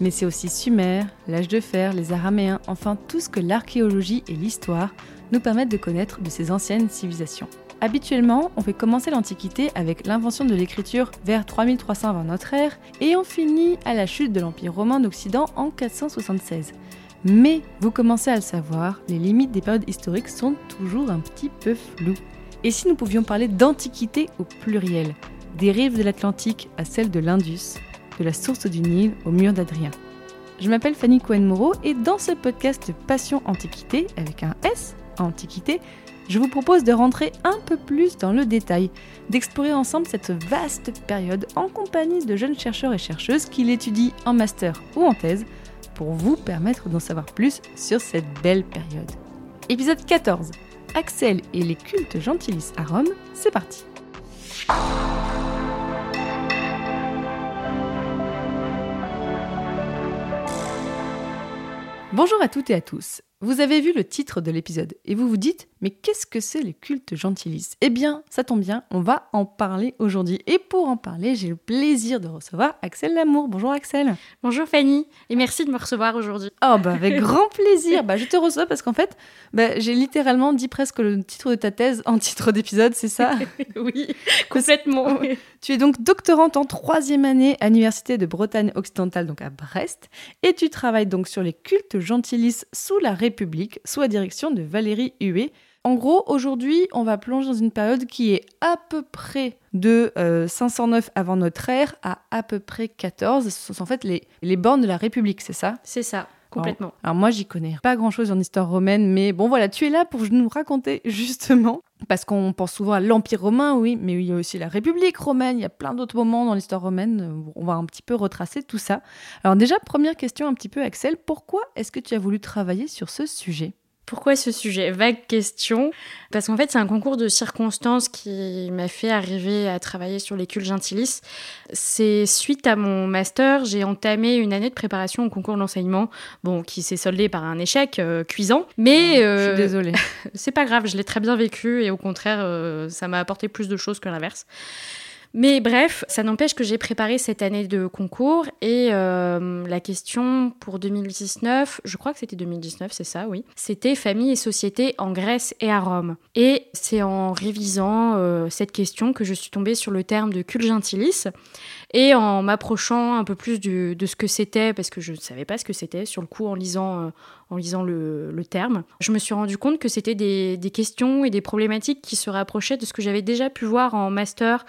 Mais c'est aussi Sumer, l'âge de fer, les Araméens, enfin tout ce que l'archéologie et l'histoire nous permettent de connaître de ces anciennes civilisations. Habituellement, on fait commencer l'Antiquité avec l'invention de l'écriture vers 3300 avant notre ère et on finit à la chute de l'Empire romain d'Occident en 476. Mais vous commencez à le savoir, les limites des périodes historiques sont toujours un petit peu floues. Et si nous pouvions parler d'Antiquité au pluriel, des rives de l'Atlantique à celles de l'Indus, de la source du Nil au mur d'Adrien Je m'appelle Fanny Cohen-Moreau et dans ce podcast Passion Antiquité, avec un S, Antiquité, je vous propose de rentrer un peu plus dans le détail, d'explorer ensemble cette vaste période en compagnie de jeunes chercheurs et chercheuses qui l'étudient en master ou en thèse pour vous permettre d'en savoir plus sur cette belle période. Épisode 14. Axel et les cultes gentilis à Rome, c'est parti. Bonjour à toutes et à tous. Vous avez vu le titre de l'épisode et vous vous dites mais qu'est-ce que c'est les cultes gentilis Eh bien, ça tombe bien, on va en parler aujourd'hui. Et pour en parler, j'ai le plaisir de recevoir Axel Lamour. Bonjour Axel. Bonjour Fanny, et merci de me recevoir aujourd'hui. Oh bah avec grand plaisir. Bah je te reçois parce qu'en fait, bah, j'ai littéralement dit presque le titre de ta thèse en titre d'épisode, c'est ça? Oui, complètement. Tu es donc doctorante en troisième année à l'Université de Bretagne occidentale, donc à Brest, et tu travailles donc sur les cultes gentilis sous la République, sous la direction de Valérie Huet. En gros, aujourd'hui, on va plonger dans une période qui est à peu près de euh, 509 avant notre ère à à peu près 14. Ce sont en fait les, les bornes de la République, c'est ça? C'est ça, complètement. alors moi, j'y connais pas grand-chose en histoire romaine, mais bon, voilà, tu es là pour nous raconter justement, parce qu'on pense souvent à l'Empire romain, oui, mais il y a aussi la République romaine, il y a plein d'autres moments dans l'histoire romaine, euh, on va un petit peu retracer tout ça. Alors déjà, première question un petit peu, Axel, pourquoi est-ce que tu as voulu travailler sur ce sujet? Pourquoi ce sujet? Vague question. Parce qu'en fait, c'est un concours de circonstances qui m'a fait arriver à travailler sur les cultes gentilis. C'est suite à mon master, j'ai entamé une année de préparation au concours d'enseignement, bon, qui s'est soldé par un échec euh, cuisant. Mais Je euh, suis désolée. c'est pas grave, je l'ai très bien vécu et au contraire, euh, ça m'a apporté plus de choses que l'inverse. Mais bref, ça n'empêche que j'ai préparé cette année de concours et euh, la question pour 2019, je crois que c'était 2019, c'est ça, oui, c'était famille et société en Grèce et à Rome. Et c'est en révisant euh, cette question que je suis tombée sur le terme de culte gentilis et en m'approchant un peu plus de ce que c'était, parce que je ne savais pas ce que c'était sur le coup en lisant, euh, en lisant le, terme, je me suis rendu compte que c'était des questions et des problématiques qui se rapprochaient de ce que j'avais déjà pu voir en master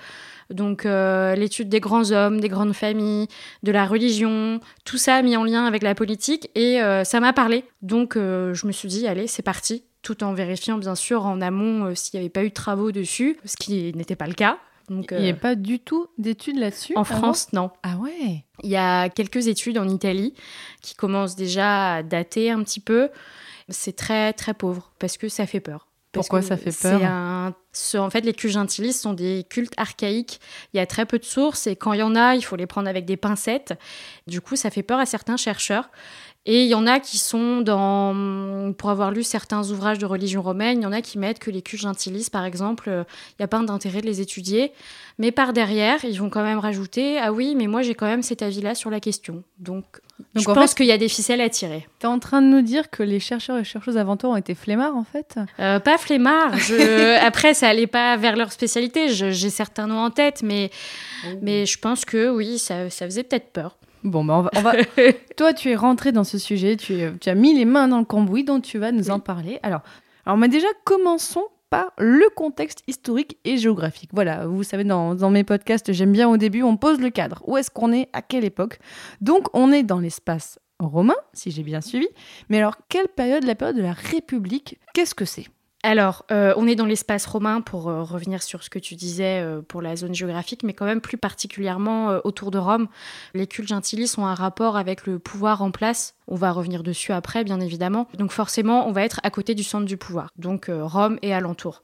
donc euh, l'étude des grands hommes, des grandes familles, de la religion, tout ça mis en lien avec la politique et euh, ça m'a parlé. Donc euh, je me suis dit allez c'est parti, tout en vérifiant bien sûr en amont s'il n'y avait pas eu de travaux dessus, ce qui n'était pas le cas. Donc, Il n'y a pas du tout d'études là-dessus en France non. Ah ouais Il y a quelques études en Italie qui commencent déjà à dater un petit peu. C'est très très pauvre parce que ça fait peur. Parce Pourquoi ça fait peur un... En fait, les cultes gentilis sont des cultes archaïques. Il y a très peu de sources et quand il y en a, il faut les prendre avec des pincettes. Du coup, ça fait peur à certains chercheurs. Et il y en a qui sont dans, pour avoir lu certains ouvrages de religion romaine, il y en a qui mettent que les cultes gentilis, par exemple, euh, il n'y a pas d'intérêt de les étudier. Mais par derrière, ils vont quand même rajouter Ah oui, mais moi j'ai quand même cet avis-là sur la question. Donc, Donc, je en pense qu'il y a des ficelles à tirer. T'es en train de nous dire que les chercheurs et chercheuses avant toi ont été flemmards en fait Euh, pas flemmard. Je... Après, ça allait pas vers leur spécialité. Je- J'ai certains noms en tête, mais, mais je pense que oui, ça, ça faisait peut-être peur. Bon, bah on va, on va- Toi, tu es rentré dans ce sujet, tu, es- tu as mis les mains dans le cambouis, donc tu vas nous en parler. Alors, alors mais déjà, commençons par le contexte historique et géographique. Voilà, vous savez, dans, mes podcasts, j'aime bien au début, on pose le cadre. Où est-ce qu'on est À quelle époque? Donc, on est dans l'espace romain, si j'ai bien suivi. Mais alors, quelle période La période de la République, qu'est-ce que c'est? Alors, euh, on est dans l'espace romain pour euh, revenir sur ce que tu disais euh, pour la zone géographique, mais quand même plus particulièrement autour de Rome. Les cultes gentilis ont un rapport avec le pouvoir en place. On va revenir dessus après, bien évidemment. Donc forcément, on va être à côté du centre du pouvoir, donc euh, Rome et alentour.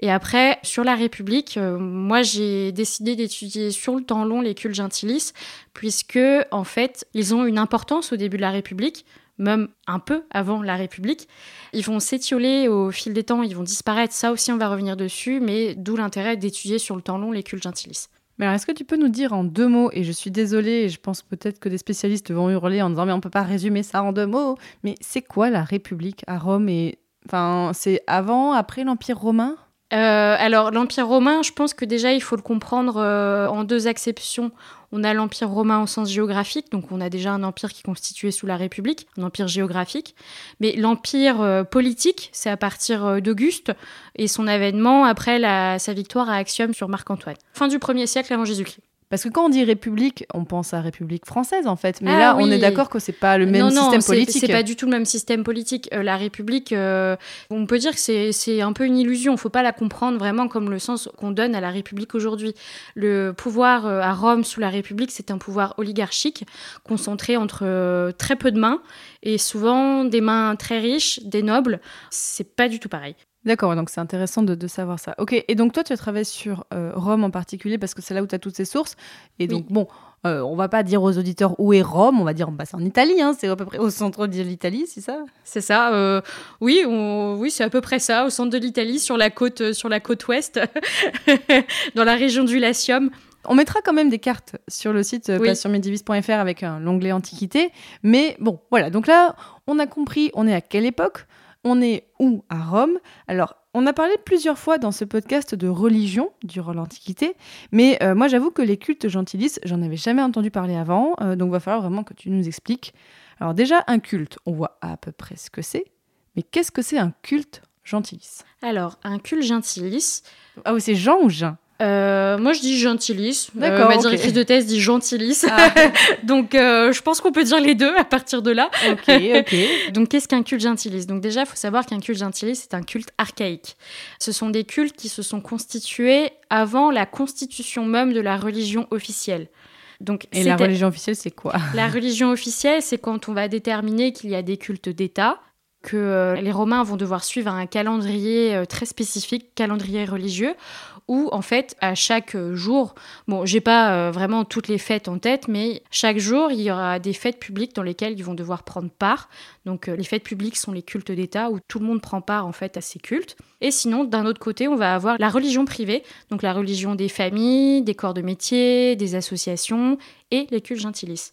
Et après, sur la République, euh, moi j'ai décidé d'étudier sur le temps long les cultes gentilis, puisque en fait, ils ont une importance au début de la République même un peu avant la République. Ils vont s'étioler au fil des temps, ils vont disparaître. Ça aussi, on va revenir dessus, mais d'où l'intérêt d'étudier sur le temps long les cultes gentilis. Mais alors, est-ce que tu peux nous dire en deux mots, et je suis désolée, je pense peut-être que des spécialistes vont hurler en disant mais on peut pas résumer ça en deux mots, mais c'est quoi la République à Rome et enfin c'est avant, après l'Empire romain? Euh, alors, l'Empire romain, je pense que déjà, il faut le comprendre euh, en deux acceptions. On a l'Empire romain au sens géographique, donc on a déjà un empire qui est constitué sous la République, un empire géographique. Mais l'empire euh, politique, c'est à partir d'Auguste et son avènement après sa victoire à Axium sur Marc-Antoine. Fin du 1er siècle avant Jésus-Christ. Parce que quand on dit République, on pense à République française en fait, mais Ah là on est d'accord que c'est pas le même non, non, système c'est- politique. C'est pas du tout le même système politique. Euh, la République, euh, on peut dire que c'est- un peu une illusion. Faut pas la comprendre vraiment comme le sens qu'on donne à la République aujourd'hui. Le pouvoir euh, à Rome sous la République, c'est un pouvoir oligarchique concentré entre euh, très peu de mains et souvent des mains très riches, des nobles. C'est pas du tout pareil. D'accord, donc c'est intéressant de, de savoir ça. Ok, et donc toi tu as travaillé sur euh, Rome en particulier parce que c'est là où tu as toutes ces sources. Et donc bon, euh, on va pas dire aux auditeurs où est Rome, on va dire bah, c'est en Italie, hein, c'est à peu près au centre de l'Italie, c'est ça? C'est ça. euh, oui, on- oui, c'est à peu près ça, au centre de l'Italie, sur la côte, euh, sur la côte ouest, dans la région du Latium. On mettra quand même des cartes sur le site Oui. passionmedivis.fr avec l'onglet Antiquité. Mais bon, voilà. Donc là, on a compris, on est à quelle époque? On est où À Rome? Alors, on a parlé plusieurs fois dans ce podcast de religion durant l'Antiquité. Mais euh, moi, j'avoue que les cultes gentilis, j'en avais jamais entendu parler avant. euh, donc, va falloir vraiment que tu nous expliques. Alors, déjà, un culte, on voit à peu près ce que c'est. Mais qu'est-ce que c'est un culte gentilis Alors, un culte gentilis, Ah oui, c'est Jean ou Jean? Euh, moi, je dis gentilis. Euh, ma directrice de thèse dit gentilis. Ah. Donc, euh, je pense qu'on peut dire les deux à partir de là. Ok, ok. Donc, qu'est-ce qu'un culte gentilis Donc, déjà, il faut savoir qu'un culte gentilis, c'est un culte archaïque. Ce sont des cultes qui se sont constitués avant la constitution même de la religion officielle. Donc, Et la religion officielle, c'est quoi? La religion officielle, c'est quand on va déterminer qu'il y a des cultes d'État, que les Romains vont devoir suivre un calendrier très spécifique, calendrier religieux, où en fait, à chaque euh, jour, bon, j'ai pas euh, vraiment toutes les fêtes en tête, mais chaque jour, il y aura des fêtes publiques dans lesquelles ils vont devoir prendre part. Donc, euh, les fêtes publiques sont les cultes d'État, où tout le monde prend part en fait à ces cultes. Et sinon, d'un autre côté, on va avoir la religion privée, donc la religion des familles, des corps de métier, des associations et les cultes gentilis.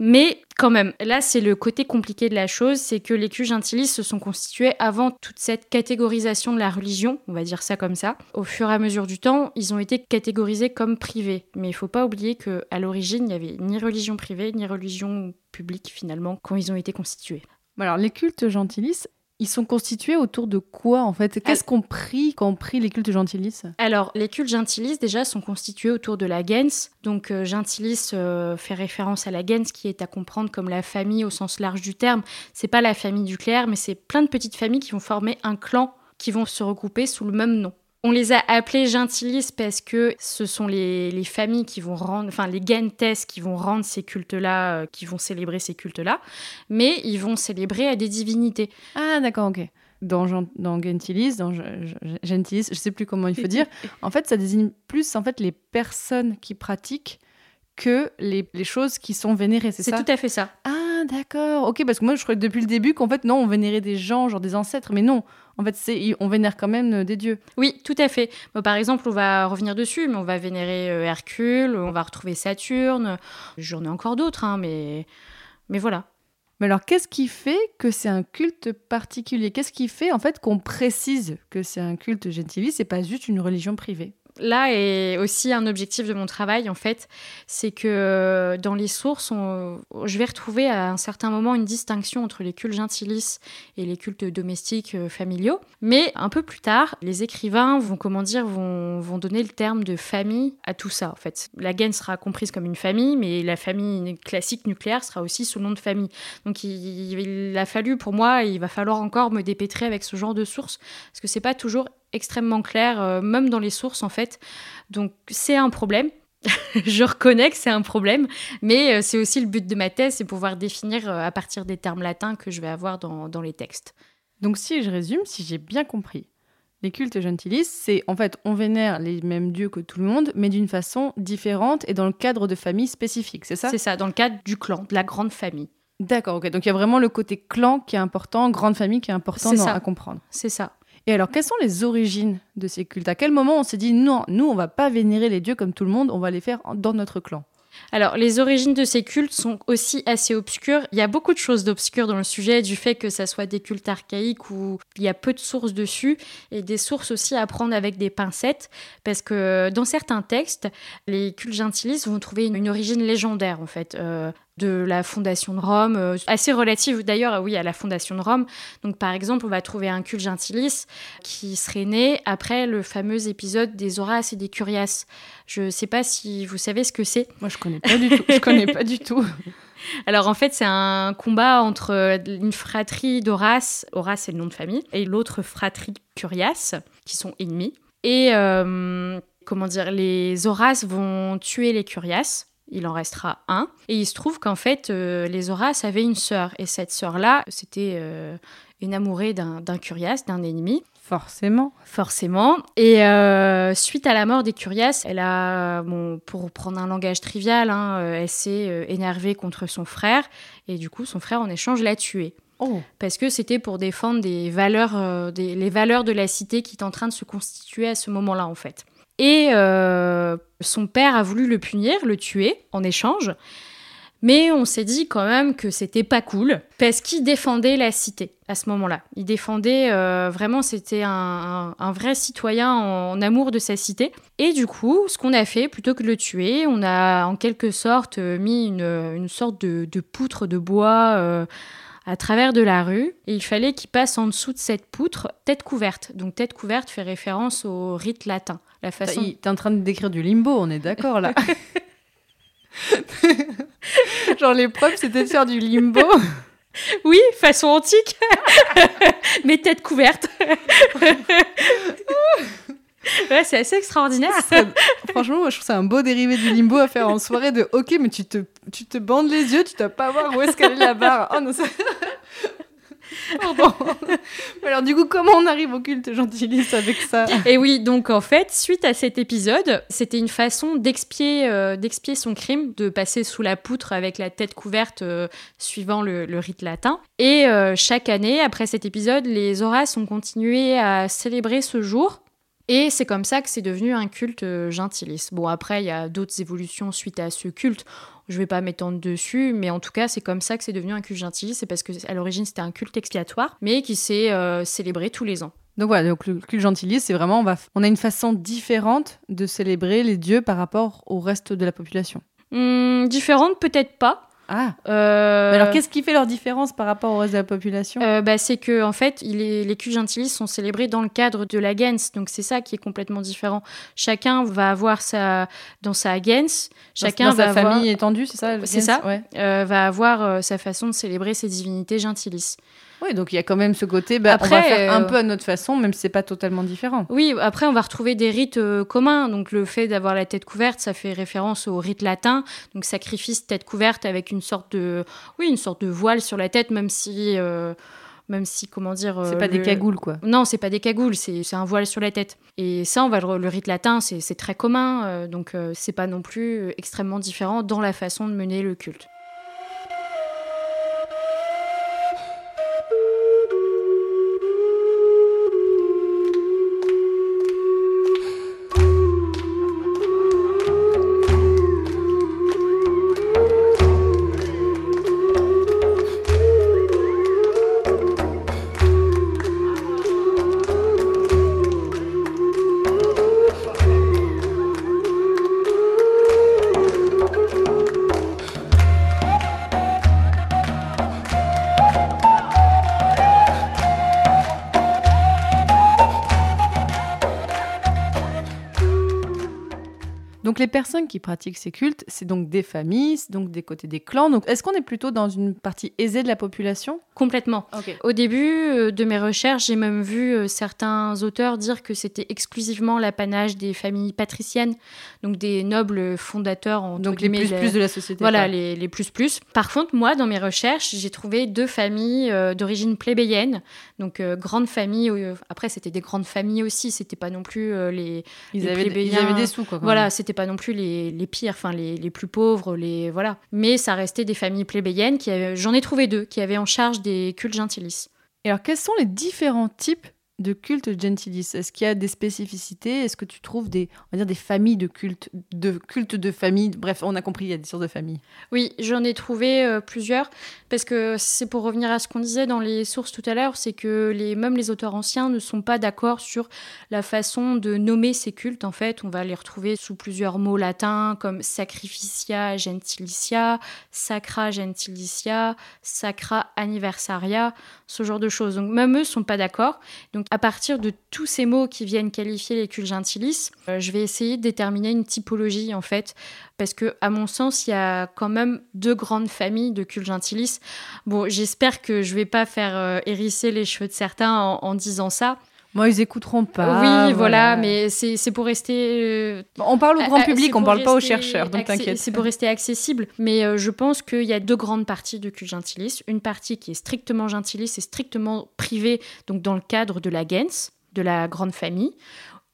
Mais quand même, là c'est le côté compliqué de la chose, c'est que les cultes gentilis se sont constitués avant toute cette catégorisation de la religion, on va dire ça comme ça. Au fur et à mesure du temps, ils ont été catégorisés comme privés. Mais il faut pas oublier que à l'origine, il n'y avait ni religion privée ni religion publique finalement quand ils ont été constitués. Alors, les cultes gentilis, ils sont constitués autour de quoi en fait? Qu'est-ce qu'on prie quand on prie les cultes gentilis Alors, les cultes gentilis, déjà, sont constitués autour de la gens. Donc, euh, gentilis euh, fait référence à la gens, qui est à comprendre comme la famille au sens large du terme. C'est pas la famille du clerc, mais c'est plein de petites familles qui vont former un clan, qui vont se regrouper sous le même nom. On les a appelés gentilis parce que ce sont les, les familles qui vont rendre, enfin les gentes qui vont rendre ces cultes-là, euh, qui vont célébrer ces cultes-là, mais ils vont célébrer à des divinités. Ah, d'accord, ok. Dans, dans gentilis, dans ge- ge- gentilis, je sais plus comment il faut dire. En fait, ça désigne plus en fait les personnes qui pratiquent que les, les choses qui sont vénérées, c'est tout à fait ça. Ah, d'accord. Ok, parce que moi, je croyais depuis le début qu'en fait, non, on vénérait des gens, genre des ancêtres, mais non. En fait, c'est on vénère quand même euh, des dieux. Oui, tout à fait. Bon, par exemple, on va revenir dessus, mais on va vénérer euh, Hercule, on va retrouver Saturne. J'en ai encore d'autres, hein, mais... mais voilà. Mais alors, qu'est-ce qui fait que c'est un culte particulier? Qu'est-ce qui fait en fait qu'on précise que c'est un culte gentilis et pas juste une religion privée là est aussi un objectif de mon travail, en fait. C'est que euh, dans les sources, je vais retrouver à un certain moment une distinction entre les cultes gentilis et les cultes domestiques euh, familiaux. Mais un peu plus tard, les écrivains vont, comment dire, vont, vont donner le terme de famille à tout ça, en fait. La gaine sera comprise comme une famille, mais la famille classique nucléaire sera aussi sous le nom de famille. Donc il, il a fallu, pour moi, il va falloir encore me dépêtrer avec ce genre de sources, parce que c'est pas toujours extrêmement clair, euh, même dans les sources en fait. Donc c'est un problème. je reconnais que c'est un problème, mais euh, c'est aussi le but de ma thèse, c'est pouvoir définir euh, à partir des termes latins que je vais avoir dans, dans les textes. Donc si je résume, si j'ai bien compris, les cultes gentilis, c'est en fait on vénère les mêmes dieux que tout le monde, mais d'une façon différente et dans le cadre de familles spécifiques, c'est ça? C'est ça, dans le cadre du clan, de la grande famille. D'accord, ok. Donc il y a vraiment le côté clan qui est important, grande famille qui est important à comprendre. C'est ça. Et alors, quelles sont les origines de ces cultes? À quel moment on s'est dit non, nous, on va pas vénérer les dieux comme tout le monde, on va les faire dans notre clan? Alors, les origines de ces cultes sont aussi assez obscures. Il y a beaucoup de choses d'obscures dans le sujet, du fait que ça soit des cultes archaïques où il y a peu de sources dessus, et des sources aussi à prendre avec des pincettes, parce que dans certains textes, les cultes gentilistes vont trouver une, origine légendaire, en fait. Euh, de la fondation de Rome, euh, assez relative d'ailleurs, oui, à la fondation de Rome. Donc par exemple, on va trouver un culte gentilis qui serait né après le fameux épisode des Horaces et des Curias. Je ne sais pas si vous savez ce que c'est. Moi, je connais pas du tout. Je connais pas du tout. Alors en fait, c'est un combat entre une fratrie d'Horace, Horace c'est le nom de famille, et l'autre fratrie Curias, qui sont ennemis. Et euh, comment dire, les Horaces vont tuer les Curias il en restera un. Et il se trouve qu'en fait, euh, les Horaces avaient une sœur. Et cette sœur-là, c'était euh, une amourée d'un Curias, d'un ennemi. Forcément. Forcément. Et euh, suite à la mort des Curias, elle a, bon, pour prendre un langage trivial, hein, elle s'est énervée contre son frère. Et du coup, son frère, en échange, l'a tué. Oh. Parce que c'était pour défendre des valeurs, les valeurs de la cité qui est en train de se constituer à ce moment-là, en fait. Et euh, son père a voulu le punir, le tuer en échange. Mais on s'est dit quand même que c'était pas cool parce qu'il défendait la cité à ce moment-là. Il défendait euh, vraiment, c'était un, vrai citoyen en, amour de sa cité. Et du coup, ce qu'on a fait, plutôt que de le tuer, on a en quelque sorte mis une, sorte de, poutre de bois. Euh, à travers de la rue et il fallait qu'il passe en dessous de cette poutre tête couverte. Donc tête couverte fait référence au rite latin. La façon... T'es en train de décrire du limbo, on est d'accord là Genre l'épreuve c'était de faire du limbo Oui, façon antique, mais tête couverte. Ouais, c'est assez extraordinaire. franchement, moi, je trouve ça un beau dérivé du limbo à faire en soirée de OK, mais tu te, tu te bandes les yeux, tu dois pas voir où est-ce qu'elle est la barre. Oh non, ça... Pardon. Alors du coup, comment on arrive au culte gentilis avec ça? Et oui, donc en fait, suite à cet épisode, c'était une façon d'expier euh, d'expier son crime, de passer sous la poutre avec la tête couverte euh, suivant le, rite latin. Et euh, chaque année, après cet épisode, les Horaces ont continué à célébrer ce jour et c'est comme ça que c'est devenu un culte euh, gentilis. Bon, après, il y a d'autres évolutions suite à ce culte. Je ne vais pas m'étendre dessus, mais en tout cas, c'est comme ça que c'est devenu un culte gentilis. C'est parce qu'à l'origine, c'était un culte expiatoire, mais qui s'est euh, célébré tous les ans. Donc voilà, donc le culte gentilis, c'est vraiment, on, va, on a une façon différente de célébrer les dieux par rapport au reste de la population. Hum, différente, peut-être pas. Ah. Euh, alors, qu'est-ce qui fait leur différence par rapport au reste de la population euh, bah, C'est que, en fait, les, les cultes gentilis sont célébrés dans le cadre de la gens. Donc, c'est ça qui est complètement différent. Chacun va avoir sa. Dans sa gens, chacun dans va sa famille étendue, c'est ça C'est ça. Ouais. Euh, va avoir sa façon de célébrer ses divinités gentilis. Oui, donc il y a quand même ce côté, bah, après, on va faire un euh, peu à notre façon, même si c'est pas totalement différent. Oui, après on va retrouver des rites euh, communs. Donc le fait d'avoir la tête couverte, ça fait référence au rite latin, donc sacrifice tête couverte avec une sorte de, oui, une sorte de voile sur la tête, même si. Euh, même si, comment dire. c'est pas des cagoules, quoi. Non, c'est pas des cagoules, c'est un voile sur la tête. Et ça, on va le, le rite latin, c'est très commun, donc c'est pas non plus extrêmement différent dans la façon de mener le culte. Donc les personnes qui pratiquent ces cultes, c'est donc des familles, c'est donc des côtés des clans. Donc est-ce qu'on est plutôt dans une partie aisée de la population? Complètement. Au début euh, de mes recherches, j'ai même vu euh, certains auteurs dire que c'était exclusivement l'apanage des familles patriciennes, donc des nobles fondateurs. entre Donc les plus de- plus de la société. Voilà, les, les plus plus. Par contre, moi, dans mes recherches, j'ai trouvé deux familles euh, d'origine plébéienne, donc euh, grandes familles. après, c'était des grandes familles aussi, c'était pas non plus euh, les, Ils les avaient, ils plébéiens- avaient des sous quoi. voilà, c'était pas non plus les, les pires, enfin les, les plus pauvres, les voilà. Mais ça restait des familles plébéiennes qui j'en ai trouvé deux, qui avaient en charge des cultes gentilis. Et alors quels sont les différents types de cultes gentilis Est-ce qu'il y a des spécificités? Est-ce que tu trouves des, on va dire des familles de cultes, de cultes de famille? Bref, on a compris, il y a des sortes de familles. Oui, j'en ai trouvé euh, plusieurs parce que c'est pour revenir à ce qu'on disait dans les sources tout à l'heure, c'est que les même les auteurs anciens ne sont pas d'accord sur la façon de nommer ces cultes. En fait, on va les retrouver sous plusieurs mots latins comme sacrificia gentilicia, sacra gentilicia, sacra anniversaria, ce genre de choses. Donc même eux sont pas d'accord. Donc à partir de tous ces mots qui viennent qualifier les cultes gentilis, euh, je vais essayer de déterminer une typologie en fait parce que à mon sens il y a quand même deux grandes familles de cultes gentilis. Bon, j'espère que je vais pas faire euh, hérisser les cheveux de certains en disant ça. Moi, ils écouteront pas. oui, voilà, mais c'est pour rester. euh, on parle au grand public, on parle pas aux chercheurs, donc t'inquiète. C'est pour rester accessible, mais euh, je pense qu'il y a deux grandes parties de gentilis. Une partie qui est strictement gentilis et strictement privée, donc dans le cadre de la gens, de la grande famille.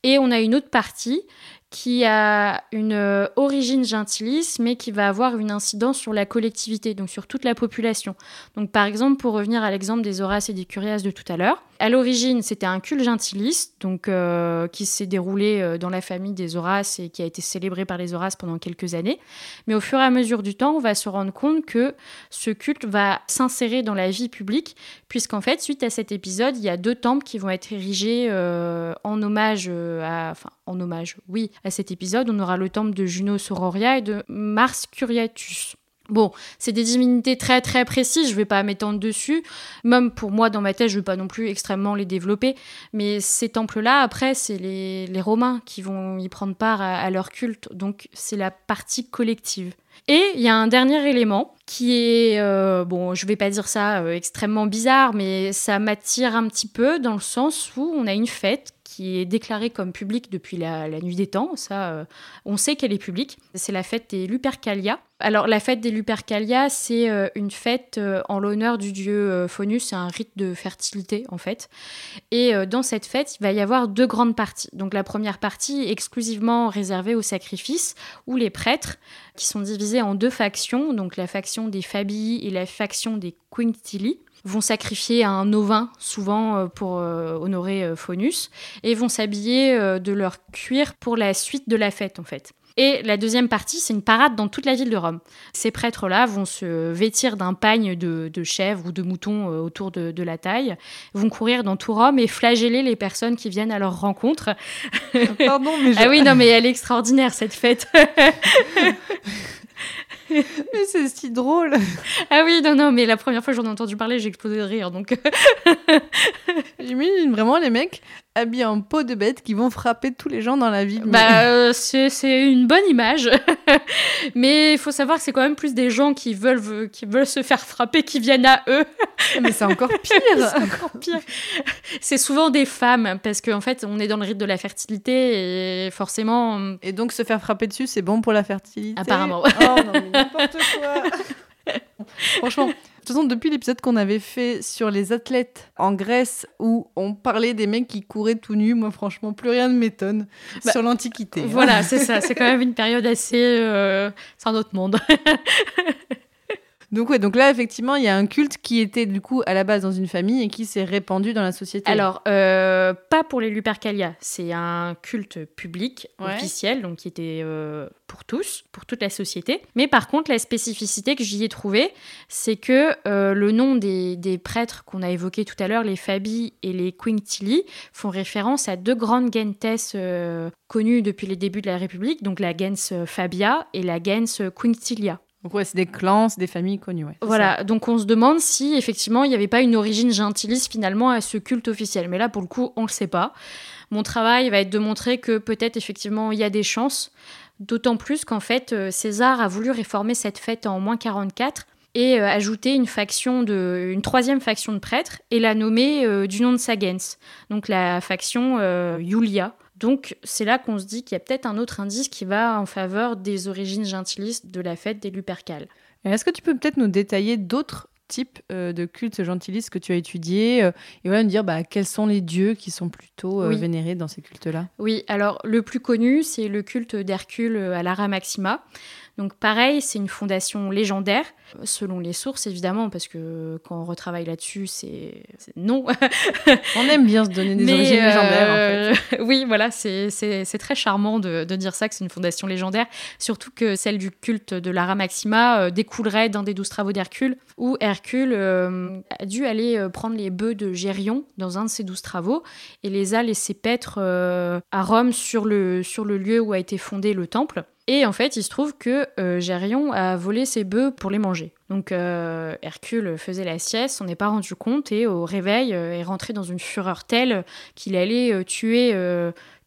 Et on a une autre partie qui a une euh, origine gentilis, mais qui va avoir une incidence sur la collectivité, donc sur toute la population. Donc par exemple, pour revenir à l'exemple des Horaces et des Curias de tout à l'heure, à l'origine c'était un culte gentilis, donc euh, qui s'est déroulé euh, dans la famille des Horaces et qui a été célébré par les Horaces pendant quelques années. Mais au fur et à mesure du temps, on va se rendre compte que ce culte va s'insérer dans la vie publique, puisqu'en fait, suite à cet épisode, il y a deux temples qui vont être érigés en hommage à, en hommage, oui, à cet épisode. On aura le temple de Juno Sororia et de Mars Curiatus. Bon, c'est des divinités très très précises, je vais pas m'étendre dessus. Même pour moi, dans ma tête, je vais pas non plus extrêmement les développer. Mais ces temples-là, après, c'est les, les Romains qui vont y prendre part à leur culte. Donc, c'est la partie collective. Et il y a un dernier élément qui est, euh, bon, je vais pas dire ça euh, extrêmement bizarre, mais ça m'attire un petit peu dans le sens où on a une fête qui est déclarée comme publique depuis la, nuit des temps. Ça, euh, on sait qu'elle est publique. C'est la fête des Lupercalia. Alors, la fête des Lupercalia, c'est euh, une fête en l'honneur du dieu Faunus. C'est un rite de fertilité, en fait. Et dans cette fête, il va y avoir deux grandes parties. Donc, la première partie exclusivement réservée au sacrifice, où les prêtres, qui sont divisés en deux factions, donc la faction des Fabii et la faction des Quintili, vont sacrifier un ovin, souvent euh, pour euh, honorer euh, Faunus, et vont s'habiller euh, de leur cuir pour la suite de la fête, en fait. Et la deuxième partie, c'est une parade dans toute la ville de Rome. Ces prêtres-là vont se vêtir d'un pagne de, de chèvre ou de mouton autour de, de la taille, vont courir dans tout Rome et flageller les personnes qui viennent à leur rencontre. Pardon, mais, je- Ah oui, non, mais elle est extraordinaire cette fête. mais c'est si drôle. ah oui, non, non, mais la première fois que j'en ai entendu parler, j'ai explosé de rire. Donc, J'imagine vraiment les mecs habillés en peau de bête qui vont frapper tous les gens dans la ville. bah, euh, c'est c'est une bonne image. mais il faut savoir que c'est quand même plus des gens qui veulent, qui veulent se faire frapper qui viennent à eux. mais c'est encore pire. C'est encore pire. C'est souvent des femmes, parce qu'en fait, on est dans le rite de la fertilité et forcément. Et donc se faire frapper dessus, c'est bon pour la fertilité? Apparemment. Oh non, mais n'importe quoi. Franchement, façon, depuis l'épisode qu'on avait fait sur les athlètes en Grèce, où on parlait des mecs qui couraient tout nus, moi franchement, plus rien ne m'étonne Bah, sur l'Antiquité. hein. Voilà, c'est ça. C'est quand même une période assez. euh, c'est un autre monde. Donc ouais, donc là effectivement, il y a un culte qui était du coup à la base dans une famille et qui s'est répandu dans la société. Alors, euh, pas pour les Lupercalia. C'est un culte public, Ouais. officiel, donc qui était euh, pour tous, pour toute la société. Mais par contre, la spécificité que j'y ai trouvée, c'est que euh, le nom des, des prêtres qu'on a évoqués tout à l'heure, les Fabi et les Quintili, font référence à deux grandes gentes connues depuis les débuts de la République, donc la gens Fabia et la gens Quintilia. Donc ouais, c'est des clans, c'est des familles connues. Ouais, Voilà, donc on se demande si effectivement il n'y avait pas une origine gentilis finalement à ce culte officiel. Mais là, pour le coup, on ne le sait pas. Mon travail va être de montrer que peut-être effectivement il y a des chances, d'autant plus qu'en fait euh, César a voulu réformer cette fête en moins 44 et euh, ajouter une faction de, une troisième faction de prêtres et la nommer euh, du nom de Sagens, donc la faction euh, Julia. Donc c'est là qu'on se dit qu'il y a peut-être un autre indice qui va en faveur des origines gentilistes de la fête des Lupercales. Et Est-ce que tu peux peut-être nous détailler d'autres types euh, de cultes gentilistes que tu as étudiés euh, et voilà, nous dire bah, quels sont les dieux qui sont plutôt euh, Oui. vénérés dans ces cultes-là? Oui, alors le plus connu, c'est le culte d'Hercule à Lara Maxima. Donc pareil, c'est une fondation légendaire, euh, selon les sources évidemment, parce que quand on retravaille là-dessus, c'est non. On aime bien se donner des Mais, origines légendaires en fait. euh, oui, voilà, c'est très charmant de, de dire ça, que c'est une fondation légendaire. Surtout que celle du culte de Lara Maxima euh, découlerait d'un des douze travaux d'Hercule, où Hercule euh, a dû aller euh, prendre les bœufs de Gérion dans un de ses douze travaux et les a laissés paître euh, à Rome sur le, sur le lieu où a été fondé le temple. Et en fait, il se trouve que euh, Gérion a volé ses bœufs pour les manger. Donc euh, Hercule faisait la sieste, s'en est pas rendu compte et au réveil euh, est rentré dans une fureur telle qu'il allait tuer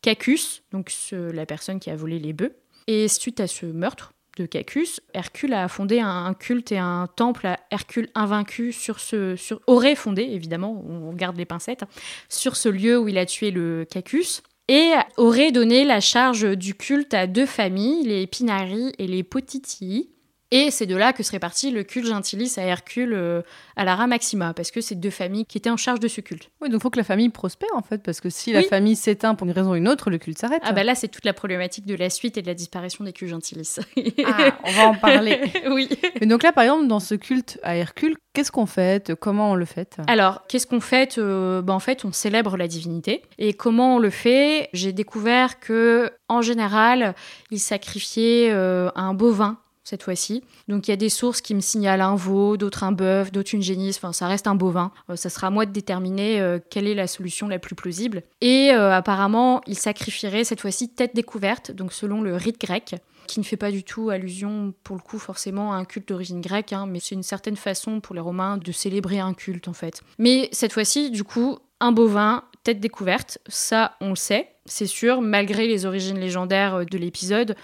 Cacus, donc la personne qui a volé les bœufs. Et suite à ce meurtre de Cacus, Hercule a fondé un, culte et un temple à Hercule invaincu sur ce aurait fondé évidemment, on garde les pincettes, sur ce lieu où il a tué le Cacus et aurait donné la charge du culte à deux familles, les Pinari et les Potitii. Et c'est de là que serait parti le culte gentilis à Hercule euh, à Lara Maxima, parce que c'est deux familles qui étaient en charge de ce culte. Oui, donc il faut que la famille prospère en fait, parce que si la famille s'éteint pour une raison ou une autre, le culte s'arrête. Ah bah là, c'est toute la problématique de la suite et de la disparition des cultes gentilis. Ah, on va en parler. oui. Mais donc là, par exemple, dans ce culte à Hercule, qu'est-ce qu'on fait Comment on le fait Alors, qu'est-ce qu'on fait Euh, bah, En fait, on célèbre la divinité. Et comment on le fait? J'ai découvert que, en général, ils sacrifiaient euh, un bovin cette fois-ci. Donc il y a des sources qui me signalent un veau, d'autres un bœuf, d'autres une génisse, enfin ça reste un bovin. Euh, ça sera à moi de déterminer euh, quelle est la solution la plus plausible. Et euh, apparemment, ils sacrifieraient cette fois-ci tête découverte, donc selon le rite grec qui ne fait pas du tout allusion, pour le coup, forcément à un culte d'origine grecque, hein, mais c'est une certaine façon pour les Romains de célébrer un culte, en fait. Mais cette fois-ci, du coup, un bovin, tête découverte, ça, on le sait, c'est sûr, malgré les origines légendaires euh, de l'épisode,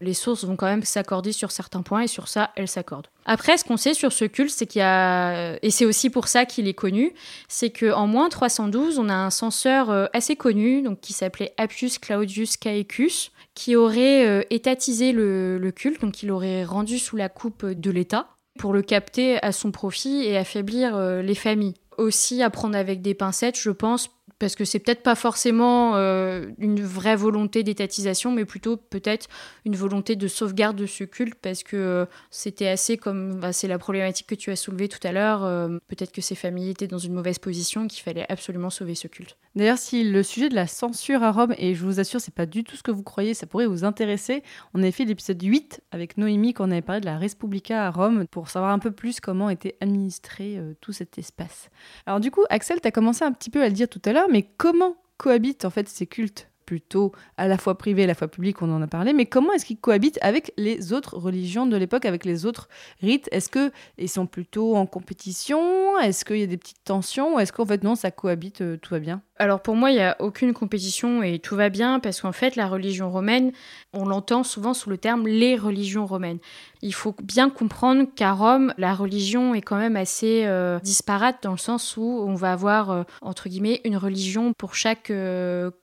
les sources vont quand même s'accorder sur certains points, et sur ça, elles s'accordent. Après, ce qu'on sait sur ce culte, c'est qu'il y a, et c'est aussi pour ça qu'il est connu, c'est qu'en moins 312, on a un censeur euh, assez connu, donc qui s'appelait Appius Claudius Caecus, qui aurait euh, étatisé le, le culte, donc il aurait rendu sous la coupe de l'État pour le capter à son profit et affaiblir les familles. Aussi à prendre avec des pincettes, je pense, parce que c'est peut-être pas forcément euh, une vraie volonté d'étatisation, mais plutôt peut-être une volonté de sauvegarde de ce culte, parce que euh, c'était assez comme, bah, c'est la problématique que tu as soulevée tout à l'heure, euh, peut-être que ces familles étaient dans une mauvaise position qu'il fallait absolument sauver ce culte. D'ailleurs, si le sujet de la censure à Rome, et je vous assure, c'est pas du tout ce que vous croyez, ça pourrait vous intéresser, on avait fait l'épisode 8 avec Noémie quand on avait parlé de la Respublica à Rome pour savoir un peu plus comment était administré tout cet espace. Alors du coup, Axel, tu as commencé un petit peu à le dire tout à l'heure, mais comment cohabitent en fait ces cultes? Plutôt à la fois privés et à la fois publics, on en a parlé, mais comment est-ce qu'ils cohabitent avec les autres religions de l'époque, avec les autres rites? Est-ce qu'ils sont plutôt en compétition? Est-ce qu'il y a des petites tensions? Ou est-ce qu'en fait non, ça cohabite, euh, tout va bien? Alors pour moi, il n'y a aucune compétition et tout va bien parce qu'en fait, la religion romaine, on l'entend souvent sous le terme les religions romaines. Il faut bien comprendre qu'à Rome, la religion est quand même assez euh, disparate dans le sens où on va avoir, euh, entre guillemets, une religion pour chaque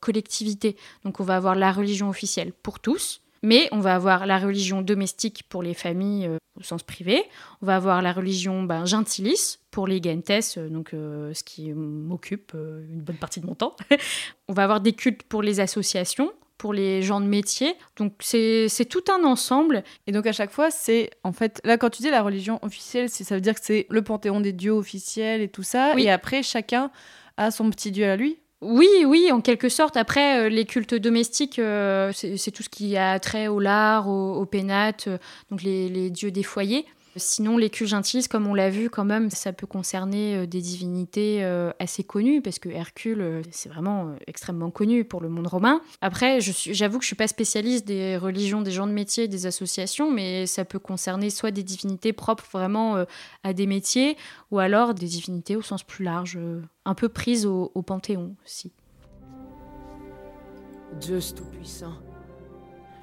collectivité. Donc on va avoir la religion officielle pour tous. Mais on va avoir la religion domestique pour les familles euh, au sens privé. On va avoir la religion ben, gentilis pour les gentes, euh, donc euh, ce qui m'occupe euh, une bonne partie de mon temps. on va avoir des cultes pour les associations, pour les gens de métier. Donc c'est tout un ensemble. Et donc à chaque fois, c'est en fait, là quand tu dis la religion officielle, ça veut dire que c'est le panthéon des dieux officiels et tout ça. Oui. Et après, chacun a son petit dieu à lui. Oui, oui, en quelque sorte. Après, euh, les cultes domestiques, euh, c'est tout ce qui a trait au lard, au, au pénate, euh, donc les dieux des foyers. Sinon, les cultes comme on l'a vu quand même, ça peut concerner euh, des divinités euh, assez connues, parce que Hercule, euh, c'est vraiment extrêmement connu pour le monde romain. Après, j'avoue que je suis pas spécialiste des religions, des gens de métier, des associations, mais ça peut concerner soit des divinités propres vraiment à des métiers, ou alors des divinités au sens plus large, un peu prises au, panthéon aussi. Dieu Tout-Puissant,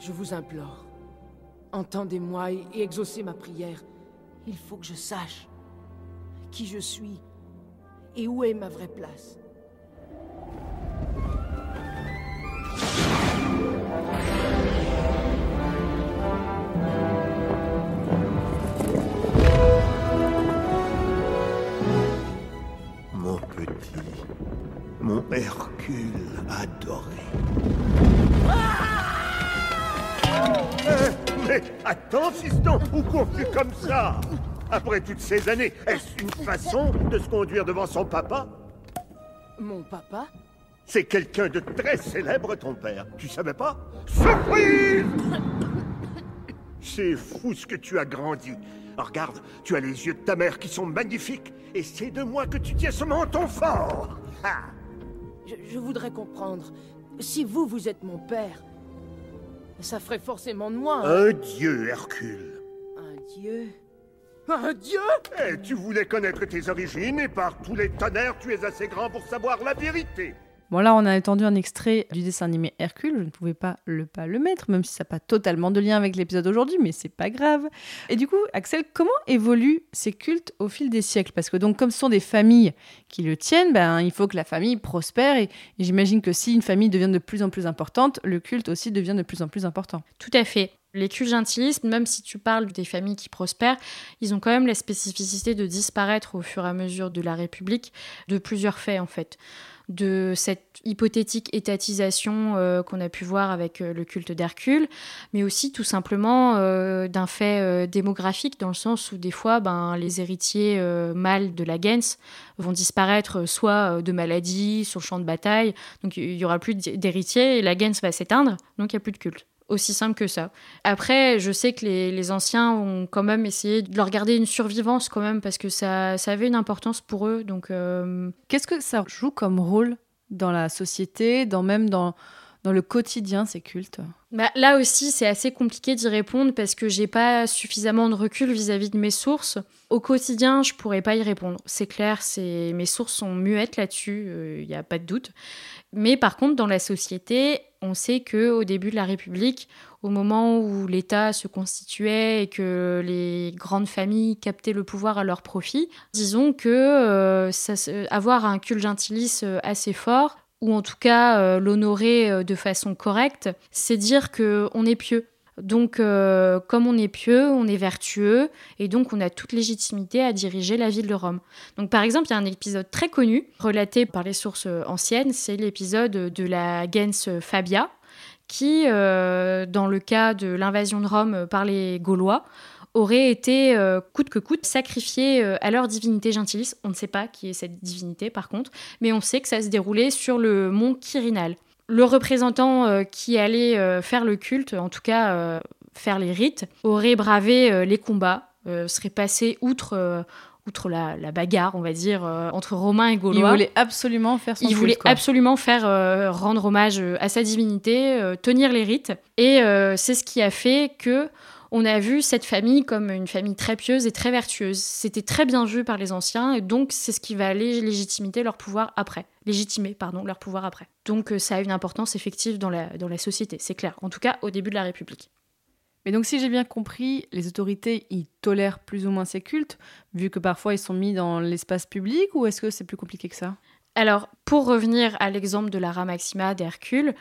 je vous implore, entendez-moi et exaucez ma prière. Il faut que je sache qui je suis et où est ma vraie place. Mon petit, mon Hercule adoré. Mais attends, fiston, où cours-tu comme ça? Après toutes ces années, est-ce une façon de se conduire devant son papa? Mon papa? C'est quelqu'un de très célèbre, ton père. Tu savais pas? Surprise C'est fou ce que tu as grandi. regarde, tu as les yeux de ta mère qui sont magnifiques, et c'est de moi que tu tiens ce menton fort. Je, je voudrais comprendre. Si vous, vous êtes mon père, ça ferait forcément de moi. Un dieu, Hercule. Un dieu? Un dieu? Eh, tu voulais connaître tes origines et par tous les tonnerres, tu es assez grand pour savoir la vérité. Bon là, on a entendu un extrait du dessin animé Hercule, je ne pouvais pas le pas le mettre, même si ça n'a pas totalement de lien avec l'épisode d'aujourd'hui, mais c'est pas grave. Et du coup, Axel, comment évoluent ces cultes au fil des siècles? Parce que donc, comme ce sont des familles qui le tiennent, ben, il faut que la famille prospère, et, j'imagine que si une famille devient de plus en plus importante, le culte aussi devient de plus en plus important. Tout à fait. Les cultes gentilistes, même si tu parles des familles qui prospèrent, ils ont quand même la spécificité de disparaître au fur et à mesure de la République de plusieurs faits en fait de cette hypothétique étatisation euh, qu'on a pu voir avec euh, le culte d'Hercule, mais aussi tout simplement euh, d'un fait démographique, dans le sens où des fois, ben, les héritiers mâles de la gens vont disparaître soit de maladie, sur le champ de bataille, donc il y aura plus d'héritiers, et la gens va s'éteindre, donc il n'y a plus de culte aussi simple que ça. Après, je sais que les, anciens ont quand même essayé de leur garder une survivance quand même parce que ça, ça avait une importance pour eux. Donc, euh, qu'est-ce que ça joue comme rôle dans la société, dans même dans dans le quotidien ces cultes? Bah, Là aussi, c'est assez compliqué d'y répondre parce que j'ai pas suffisamment de recul vis-à-vis de mes sources. Au quotidien, je pourrais pas y répondre. C'est clair, c'est mes sources sont muettes là-dessus, il euh, n'y a pas de doute. Mais par contre, dans la société, on sait que au début de la République, au moment où l'État se constituait et que les grandes familles captaient le pouvoir à leur profit, disons que euh, avoir un culte gentilis euh, assez fort, ou en tout cas euh, l'honorer de façon correcte, c'est dire qu'on est pieux. Donc, euh, comme on est pieux, on est vertueux, et donc on a toute légitimité à diriger la ville de Rome. Donc, par exemple, il y a un épisode très connu, relaté par les sources anciennes, c'est l'épisode de la gens Fabia, qui, euh, dans le cas de l'invasion de Rome par les Gaulois, aurait été, euh, coûte que coûte, sacrifié à leur divinité gentilis. On ne sait pas qui est cette divinité, par contre, mais on sait que ça se déroulait sur le mont Quirinal le représentant euh, qui allait euh, faire le culte, en tout cas euh, faire les rites, aurait bravé les combats, serait passé outre outre la, bagarre, on va dire, entre Romains et Gaulois. Il voulait absolument faire son Il voulait absolument faire rendre hommage à sa divinité, tenir les rites. Et c'est ce qui a fait que on a vu cette famille comme une famille très pieuse et très vertueuse. C'était très bien vu par les anciens, et donc c'est ce qui va aller légitimer leur pouvoir après. Légitimer, pardon, leur pouvoir après. Donc euh, ça a une importance effective dans la, dans la société, c'est clair. En tout cas, au début de la République. Mais donc si j'ai bien compris, les autorités, ils tolèrent plus ou moins ces cultes, vu que parfois ils sont mis dans l'espace public, ou est-ce que c'est plus compliqué que ça? Alors, pour revenir à l'exemple de la Maxima d'Hercule,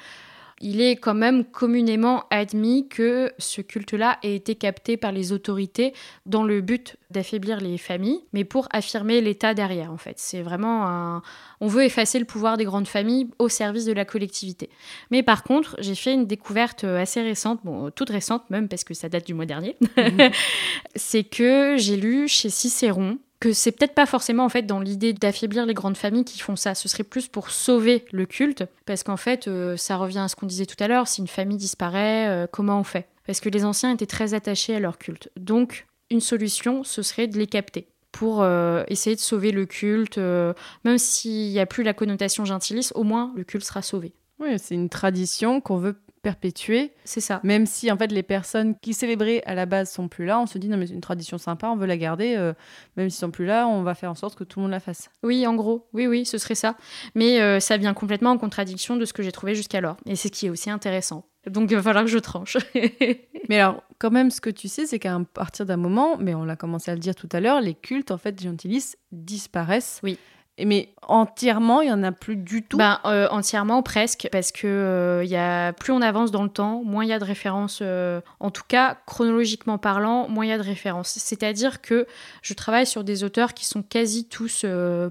il est quand même communément admis que ce culte-là ait été capté par les autorités dans le but d'affaiblir les familles, mais pour affirmer l'État derrière, en fait. C'est vraiment un... On veut effacer le pouvoir des grandes familles au service de la collectivité. Mais par contre, j'ai fait une découverte assez récente, bon, toute récente même, parce que ça date du mois dernier, c'est que j'ai lu chez Cicéron que c'est peut-être pas forcément en fait dans l'idée d'affaiblir les grandes familles qui font ça. Ce serait plus pour sauver le culte, parce qu'en fait, euh, ça revient à ce qu'on disait tout à l'heure. Si une famille disparaît, euh, comment on fait? Parce que les anciens étaient très attachés à leur culte. Donc, une solution, ce serait de les capter pour euh, essayer de sauver le culte. même s'il n'y a plus la connotation gentilice, au moins le culte sera sauvé. Oui, c'est une tradition qu'on veut perpétuer, C'est ça. même si en fait les personnes qui célébraient à la base sont plus là, on se dit non mais c'est une tradition sympa, on veut la garder, euh, même s'ils sont plus là, on va faire en sorte que tout le monde la fasse. Oui, en gros, oui, oui, ce serait ça. Mais euh, ça vient complètement en contradiction de ce que j'ai trouvé jusqu'alors. Et c'est ce qui est aussi intéressant. Donc il va falloir que je tranche. Mais alors, quand même, ce que tu sais, c'est qu'à partir d'un moment, mais on l'a commencé à le dire tout à l'heure, les cultes, en fait, gentilis disparaissent. Oui. Mais entièrement, il y en a plus du tout? Ben, euh, entièrement presque, parce que euh, y a, plus on avance dans le temps, moins il y a de références, euh, en tout cas chronologiquement parlant, moins il y a de références. C'est-à-dire que je travaille sur des auteurs qui sont quasi tous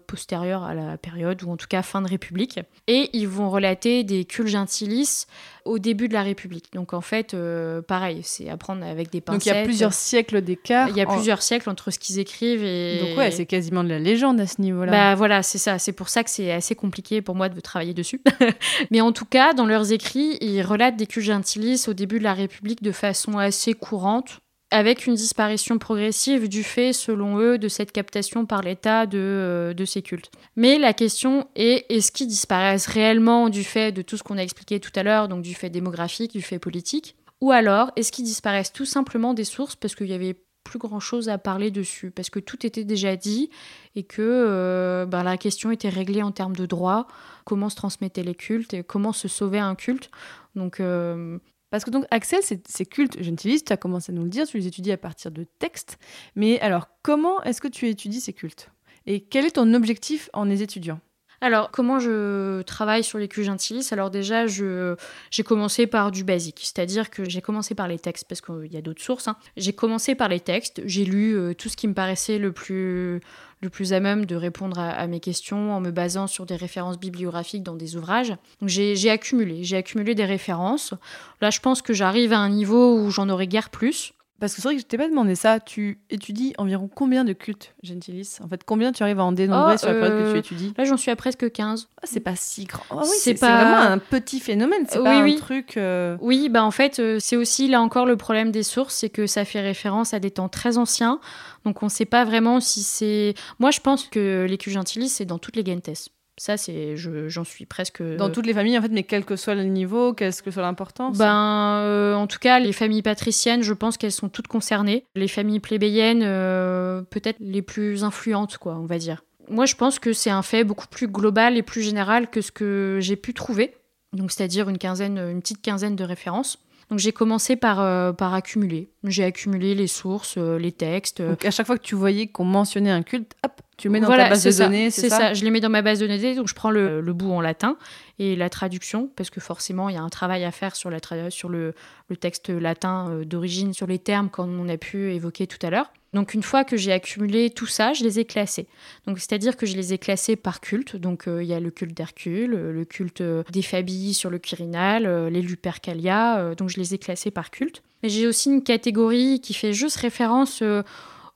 postérieurs à la période, ou en tout cas fin de République, et ils vont relater des cultes gentilis au début de la République. Donc en fait, euh, pareil, c'est à prendre avec des pincettes. Donc il y a plusieurs siècles d'écart. Il y a en- plusieurs siècles entre ce qu'ils écrivent et... Donc ouais, c'est quasiment de la légende à ce niveau-là. Bah voilà, c'est ça. C'est pour ça que c'est assez compliqué pour moi de travailler dessus. Mais en tout cas, dans leurs écrits, ils relatent des cultes gentilis au début de la République de façon assez courante, avec une disparition progressive du fait, selon eux, de cette captation par l'État de, euh, de ces cultes. Mais la question est, est-ce qu'ils disparaissent réellement du fait de tout ce qu'on a expliqué tout à l'heure, donc du fait démographique, du fait politique? Ou alors, est-ce qu'ils disparaissent tout simplement des sources parce qu'il y avait plus grand chose à parler dessus, parce que tout était déjà dit et que euh, ben, la question était réglée en termes de droit, comment se transmettaient les cultes et comment se sauver un culte? Donc, euh, Parce que donc, Axel, ces, ces cultes gentilistes, tu as commencé à nous le dire, tu les étudies à partir de textes. Mais alors, comment est-ce que tu étudies ces cultes? Et quel est ton objectif en les étudiant? Alors, comment je travaille sur les cultes gentilis Alors déjà, j'ai commencé par du basique, c'est-à-dire que j'ai commencé par les textes, parce qu'il y a d'autres sources. hein. J'ai commencé par les textes, j'ai lu euh, tout ce qui me paraissait le plus, le plus à même de répondre à, à mes questions en me basant sur des références bibliographiques dans des ouvrages. J'ai, accumulé, j'ai accumulé des références. Là, je pense que j'arrive à un niveau où j'en aurais guère plus. Parce que c'est vrai que je t'ai pas demandé ça. Tu étudies environ combien de cultes gentilis? En fait, combien tu arrives à en dénombrer Oh, sur la période que euh, tu étudies? Là, j'en suis à presque 15. Ah, C'est pas si grand. Ah oui, c'est pas- vraiment un petit phénomène. C'est Oui, pas oui. un truc. euh, Oui, bah en fait, euh, c'est aussi là encore le problème des sources, c'est que ça fait référence à des temps très anciens. Donc on ne sait pas vraiment si c'est. Moi, je pense que les cultes gentilis, c'est dans toutes les gentes. Ça, c'est, je- j'en suis presque. Dans toutes les familles, en fait, mais quel que soit le niveau, quelle que soit l'importance. Ben, euh, en tout cas, les familles patriciennes, je pense qu'elles sont toutes concernées. Les familles plébéiennes, euh, peut-être les plus influentes, quoi, on va dire. Moi, je pense que c'est un fait beaucoup plus global et plus général que ce que j'ai pu trouver. Donc, c'est-à-dire une quinzaine, une petite quinzaine de références. Donc, j'ai commencé par, euh, par accumuler. J'ai accumulé les sources, euh, les textes. Donc à chaque fois que tu voyais qu'on mentionnait un culte, hop, tu le mets dans Voilà, ta base de ça, données, C'est ça. je les mets dans ma base de données, donc je prends le, le bout en latin et la traduction, parce que forcément, il y a un travail à faire sur, la sur le, le texte latin euh, d'origine, sur les termes, comme on a pu évoquer tout à l'heure. Donc une fois que j'ai accumulé tout ça, je les ai classés. Donc c'est-à-dire que je les ai classés par culte. Donc euh, il y a le culte d'Hercule, euh, le culte euh, des Fabii sur le Quirinal, les Lupercalia. donc je les ai classés par culte. Mais j'ai aussi une catégorie qui fait juste référence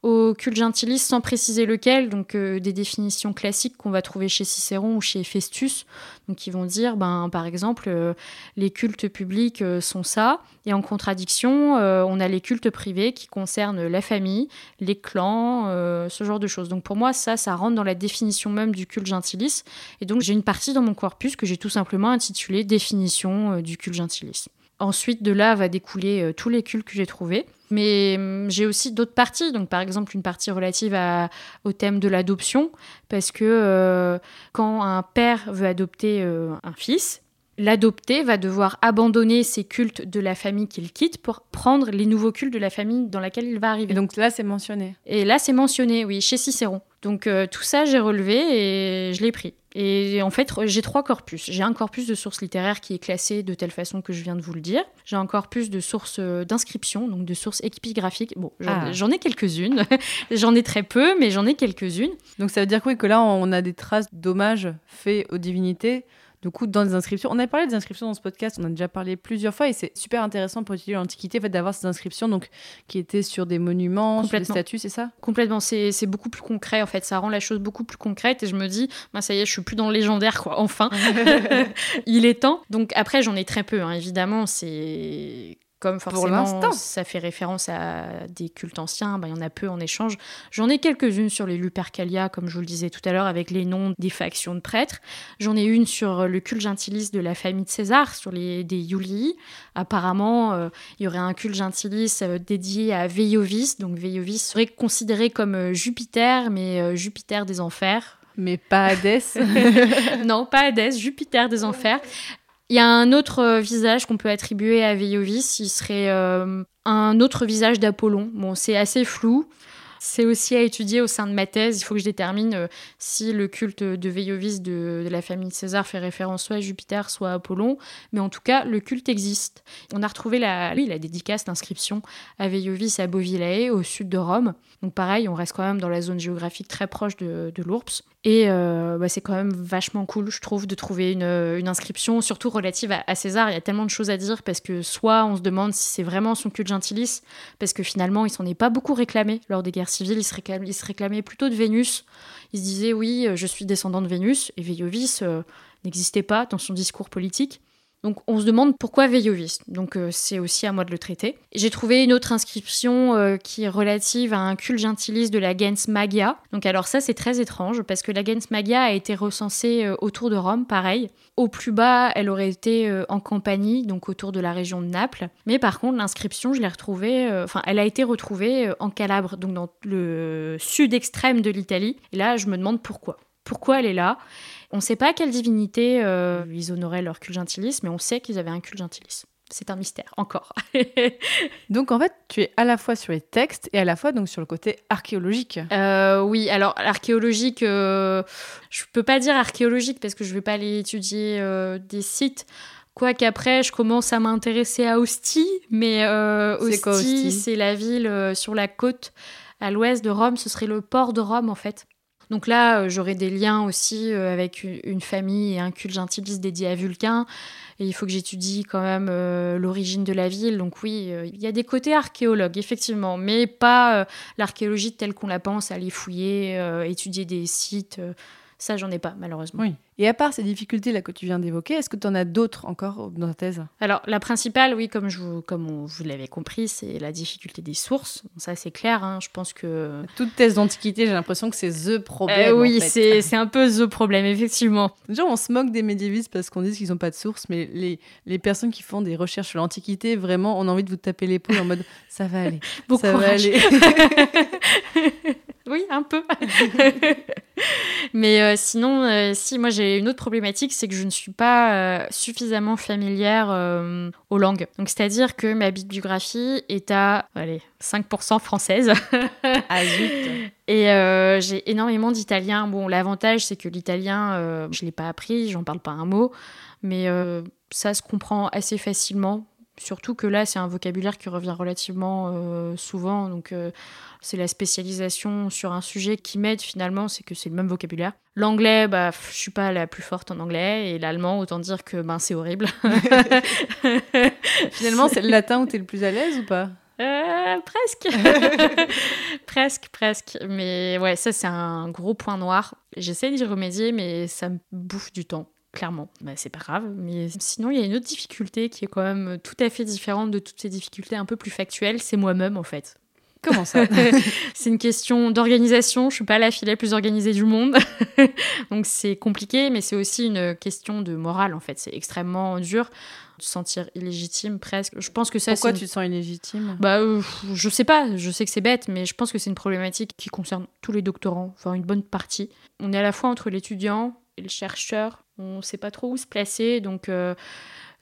au culte gentilis sans préciser lequel, donc euh, des définitions classiques qu'on va trouver chez Cicéron ou chez Festus, donc qui vont dire, ben, par exemple, euh, les cultes publics euh, sont ça, et en contradiction, on a les cultes privés qui concernent la famille, les clans, ce genre de choses. Donc pour moi, ça, ça rentre dans la définition même du culte gentilis, et donc j'ai une partie dans mon corpus que j'ai tout simplement intitulée définition du culte gentilis. Ensuite, de là va découler euh, tous les cultes que j'ai trouvés. Mais hum, j'ai aussi d'autres parties, donc par exemple une partie relative au thème de l'adoption, parce que euh, quand un père veut adopter euh, un fils, l'adopté va devoir abandonner ses cultes de la famille qu'il quitte pour prendre les nouveaux cultes de la famille dans laquelle il va arriver. Et donc là, c'est mentionné. Et là, c'est mentionné, oui, chez Cicéron. Donc euh, tout ça, j'ai relevé et je l'ai pris. Et en fait, j'ai trois corpus. J'ai un corpus de sources littéraires qui est classé de telle façon que je viens de vous le dire. J'ai un corpus de sources euh, d'inscription, donc de sources épigraphiques. Bon, j'en Ah. ai quelques-unes. j'en ai très peu, mais j'en ai quelques-unes. Donc ça veut dire quoi que là, on a des traces d'hommages faits aux divinités. Du coup, dans les inscriptions, on a parlé des inscriptions dans ce podcast, on a déjà parlé plusieurs fois et c'est super intéressant pour étudier l'Antiquité, en fait, d'avoir ces inscriptions donc, qui étaient sur des monuments, sur des statues, c'est ça? Complètement, c'est c'est beaucoup plus concret en fait. Ça rend la chose beaucoup plus concrète et je me dis, bah, ça y est, je suis plus dans le légendaire quoi. Enfin, il est temps. Donc après, j'en ai très peu, hein, évidemment. C'est comme forcément l'instant. ça fait référence à des cultes anciens, bah, il y en a peu en échange. J'en ai quelques-unes sur les Lupercalia, comme je vous le disais tout à l'heure, avec les noms des factions de prêtres. J'en ai une sur le culte gentilis de la famille de César, sur les des Iulii. Apparemment, euh, il y aurait un culte gentilis euh, dédié à Veiovis. Donc Veiovis serait considéré comme euh, Jupiter, mais euh, Jupiter des enfers. Mais pas Hadès. non, pas Hadès, Jupiter des enfers. Il y a un autre euh, visage qu'on peut attribuer à Veiovis, il serait euh, un autre visage d'Apollon. Bon, c'est assez flou. C'est aussi à étudier au sein de ma thèse. Il faut que je détermine euh, si le culte de Veiovis de, la famille de César fait référence soit à Jupiter, soit à Apollon. Mais en tout cas, le culte existe. On a retrouvé la, oui, la dédicace d'inscription à Veiovis à Bovillae, au sud de Rome. Donc pareil, on reste quand même dans la zone géographique très proche de, de l'Ourps. Et euh, bah, c'est quand même vachement cool, je trouve, de trouver une, une inscription, surtout relative à, à César. Il y a tellement de choses à dire parce que soit on se demande si c'est vraiment son culte gentilis, parce que finalement, il s'en est pas beaucoup réclamé lors des guerres civiles. Il se réclamait, il se réclamait plutôt de Vénus. Il se disait, oui, euh, je suis descendant de Vénus, et Veiovis euh, n'existait pas dans son discours politique. Donc on se demande pourquoi Veiovis. Donc euh, c'est aussi à moi de le traiter. J'ai trouvé une autre inscription euh, qui est relative à un culte gentilis de la gens Magia. Donc alors ça c'est très étrange parce que la gens Magia a été recensée euh, autour de Rome, pareil. Au plus bas, elle aurait été en Campanie, donc autour de la région de Naples. Mais par contre l'inscription, je l'ai retrouvée, enfin elle a été retrouvée en Calabre, donc dans le sud extrême de l'Italie. Et là je me demande pourquoi. Pourquoi elle est là? On ne sait pas quelle divinité euh, ils honoraient leur culte gentilis, mais on sait qu'ils avaient un culte gentilis. C'est un mystère, encore. donc en fait, tu es à la fois sur les textes et à la fois donc sur le côté archéologique. Euh, oui, alors archéologique, euh, je peux pas dire archéologique parce que je vais pas aller étudier euh, des sites. Quoique après, je commence à m'intéresser à Ostie, mais Ostie c'est la ville sur la côte à l'ouest de Rome. Ce serait le port de Rome en fait. Donc là, euh, j'aurai des liens aussi euh, avec une, famille et un culte gentilis dédié à Vulcain. Et il faut que j'étudie quand même euh, l'origine de la ville. Donc oui, il y a des côtés archéologues, effectivement, mais pas l'archéologie telle qu'on la pense, aller fouiller, étudier des sites. Ça, j'en ai pas, malheureusement. Oui. Et à part ces difficultés là que tu viens d'évoquer, est-ce que tu en as d'autres encore dans ta thèse? Alors, la principale, oui, comme, je vous, comme on- vous l'avez compris, c'est la difficulté des sources. Bon, ça, c'est clair. hein. Je pense que Toute thèse d'antiquité, j'ai l'impression que c'est the problème. Euh, oui, en fait. c'est c'est un peu the problème, effectivement. Déjà, on se moque des médiévistes parce qu'on dit qu'ils n'ont pas de source, mais les, les personnes qui font des recherches sur l'Antiquité, vraiment, on a envie de vous taper l'épaule en mode ça va aller. Bon ça courage. va aller. Oui, un peu. Mais euh, sinon, euh, si moi j'ai une autre problématique, c'est que je ne suis pas euh, suffisamment familière aux langues. Donc c'est-à-dire que ma bibliographie est à allez, 5% française. ah zut. Et j'ai énormément d'italien. Bon, l'avantage, c'est que l'italien, je ne l'ai pas appris, j'en parle pas un mot, mais ça se comprend assez facilement. Surtout que là, c'est un vocabulaire qui revient relativement euh, souvent. Donc, euh, c'est la spécialisation sur un sujet qui m'aide finalement, c'est que c'est le même vocabulaire. L'anglais, bah, je suis pas la plus forte en anglais. Et l'allemand, autant dire que ben, c'est horrible. Finalement, c'est le latin où tu es le plus à l'aise ou pas? Euh, presque. presque, presque. Mais ouais, ça, c'est un gros point noir. J'essaie d'y remédier, mais ça me bouffe du temps. Clairement, bah, c'est pas grave. Mais sinon, il y a une autre difficulté qui est quand même tout à fait différente de toutes ces difficultés un peu plus factuelles. C'est moi-même, en fait. Comment ça c'est une question d'organisation. Je suis pas la fille la plus organisée du monde. Donc, c'est compliqué, mais c'est aussi une question de morale, en fait. C'est extrêmement dur de se sentir illégitime presque. Je pense que ça, Pourquoi tu te sens illégitime? Bah, euh, je sais pas, je sais que c'est bête, mais je pense que c'est une problématique qui concerne tous les doctorants, enfin une bonne partie. On est à la fois entre l'étudiant le chercheur, on sait pas trop où se placer, donc euh,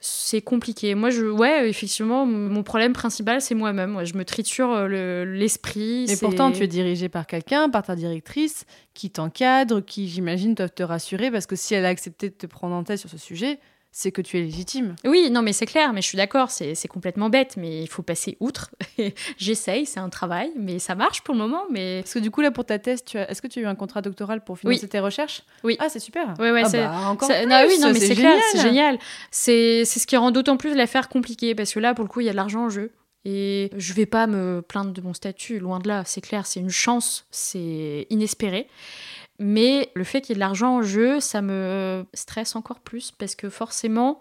c'est compliqué. Moi, je, ouais, effectivement, mon problème principal, c'est moi-même. Ouais, je me triture euh, le- l'esprit. Mais c'est- pourtant, tu es dirigé par quelqu'un, par ta directrice, qui t'encadre, qui, j'imagine, doivent te rassurer, parce que si elle a accepté de te prendre en tête sur ce sujet, c'est que tu es légitime. Oui, non, mais c'est clair, mais je suis d'accord, c'est c'est complètement bête, mais il faut passer outre. J'essaye, c'est un travail, mais ça marche pour le moment, mais Parce que du coup, là, pour ta thèse, tu as... est-ce que tu as eu un contrat doctoral pour financer Oui. tes recherches? Oui. Ah, c'est super. Ouais, ouais, Ah c'est- bah, encore Ça- plus, non, oui, non, mais c'est clair, génial. c'est génial. C'est c'est ce qui rend d'autant plus l'affaire compliquée parce que là, pour le coup, il y a de l'argent en jeu. Et je vais pas me plaindre de mon statut, loin de là, c'est clair, c'est une chance, c'est inespéré. Mais le fait qu'il y ait de l'argent en jeu, ça me stresse encore plus parce que forcément,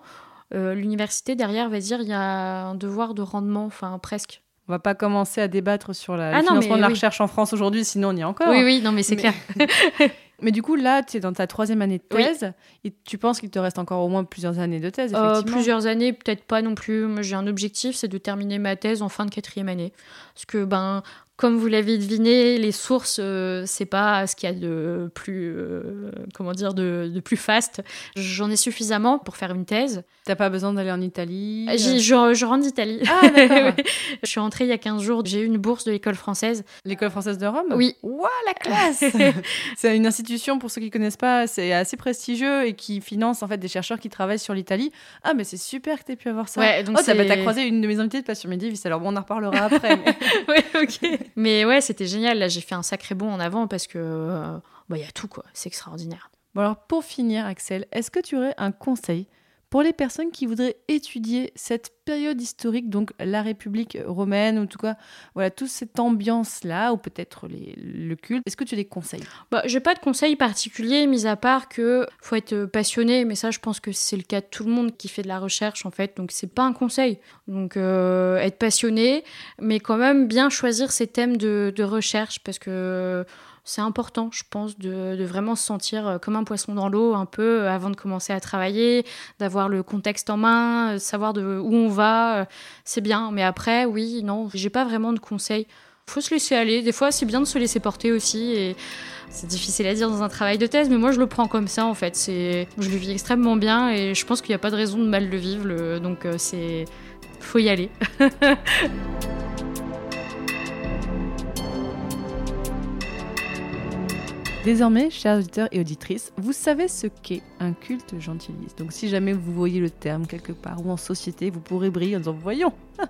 euh, l'université derrière va dire il y a un devoir de rendement, enfin presque. On va pas commencer à débattre sur la, Ah le non, financement mais de la oui. recherche en France aujourd'hui, sinon on y est encore. Oui, oui, non, mais c'est Mais- clair. Mais du coup, là, tu es dans ta troisième année de Oui. thèse. Et tu penses qu'il te reste encore au moins plusieurs années de thèse, Euh, effectivement. plusieurs années, peut-être pas non plus. J'ai un objectif, c'est de terminer ma thèse en fin de quatrième année. Parce que, ben, comme vous l'avez deviné, les sources, euh, c'est pas ce qu'il y a de plus, euh, comment dire, de, de plus fast. J'en ai suffisamment pour faire une thèse. T'as pas besoin d'aller en Italie. J'y- Je, je rentre d'Italie. Ah, d'accord. Oui. Je suis rentrée il y a 15 jours. J'ai eu une bourse de l'école française. L'école française de Rome? Oui. Ouah, la classe C'est une institution, pour ceux qui connaissent pas, c'est assez prestigieux et qui finance en fait des chercheurs qui travaillent sur l'Italie. Ah, mais c'est super que t'aies pu avoir ça. Ouais, donc oh, t'as bah, croisé une de mes invitées de Passion Médiéviste, alors bon, on en reparlera après. mais- ouais, ok. Mais ouais, c'était génial. Là, j'ai fait un sacré bond en avant parce que, euh, bah, il y a tout, quoi. C'est extraordinaire. Bon, alors pour finir, Axel, est-ce que tu aurais un conseil pour les personnes qui voudraient étudier cette période historique, donc la République romaine, ou en tout cas, voilà, toute cette ambiance-là, ou peut-être le culte, est-ce que tu les conseilles Bah, j'ai pas de conseils particuliers, mis à part que faut être passionné, mais ça, je pense que c'est le cas de tout le monde qui fait de la recherche, en fait, donc c'est pas un conseil. Donc, euh, être passionné, mais quand même bien choisir ses thèmes de, de recherche, parce que c'est important, je pense, de, vraiment se sentir euh, comme un poisson dans l'eau, un peu, euh, avant de commencer à travailler, d'avoir le contexte en main, euh, savoir de où on va, c'est bien. Mais après, oui, non, j'ai pas vraiment de conseils. Faut se laisser aller. Des fois, c'est bien de se laisser porter aussi. Et c'est difficile à dire dans un travail de thèse, mais moi, je le prends comme ça, en fait. C'est, je le vis extrêmement bien et je pense qu'il n'y a pas de raison de mal le vivre. Donc, c'est, faut y aller. Désormais, chers auditeurs et auditrices, vous savez ce qu'est un culte gentiliste. Donc si jamais vous voyez le terme quelque part ou en société, vous pourrez briller en disant Voyons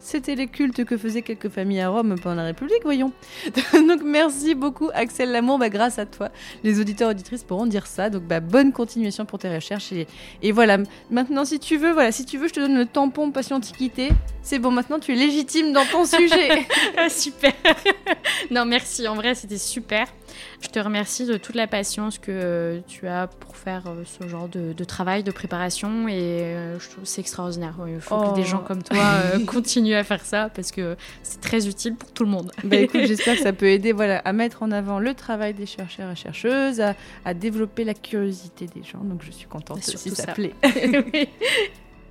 C'était les cultes que faisaient quelques familles à Rome pendant la République, voyons Donc merci beaucoup Axel Lamour, bah, grâce à toi, les auditeurs et auditrices pourront dire ça. Donc bah, bonne continuation pour tes recherches. Et, et voilà, maintenant si tu veux, voilà, si tu veux, je te donne le tampon Passion Antiquité. C'est bon, maintenant tu es légitime dans ton sujet Ah, super. non, merci. En vrai, c'était super. Je te remercie de toute la patience que euh, tu as pour faire euh, ce genre de, de travail, de préparation. Et euh, je trouve que c'est extraordinaire. Il faut Oh. que des gens comme toi euh, continuent à faire ça parce que c'est très utile pour tout le monde. Bah écoute, j'espère que ça peut aider voilà, à mettre en avant le travail des chercheurs et chercheuses, à, à développer la curiosité des gens. Donc je suis contente si ça, ça. plaît. Oui.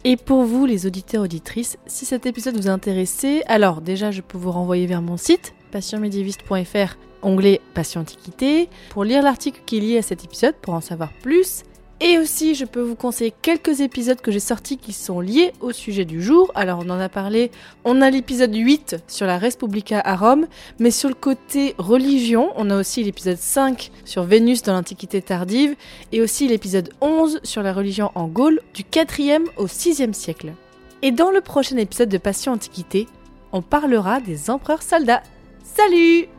Et pour vous, les auditeurs auditrices, si cet épisode vous a intéressé, alors déjà, je peux vous renvoyer vers mon site, passionmédiéviste.fr, onglet Passion Antiquité, pour lire l'article qui est lié à cet épisode, pour en savoir plus. Et aussi, je peux vous conseiller quelques épisodes que j'ai sortis qui sont liés au sujet du jour. Alors, on en a parlé, on a l'épisode 8 sur la Respublica à Rome, mais sur le côté religion, on a aussi l'épisode 5 sur Vénus dans l'Antiquité tardive, et aussi l'épisode 11 sur la religion en Gaule du 4e au 6e siècle. Et dans le prochain épisode de Passion Antiquité, on parlera des empereurs soldats. Salut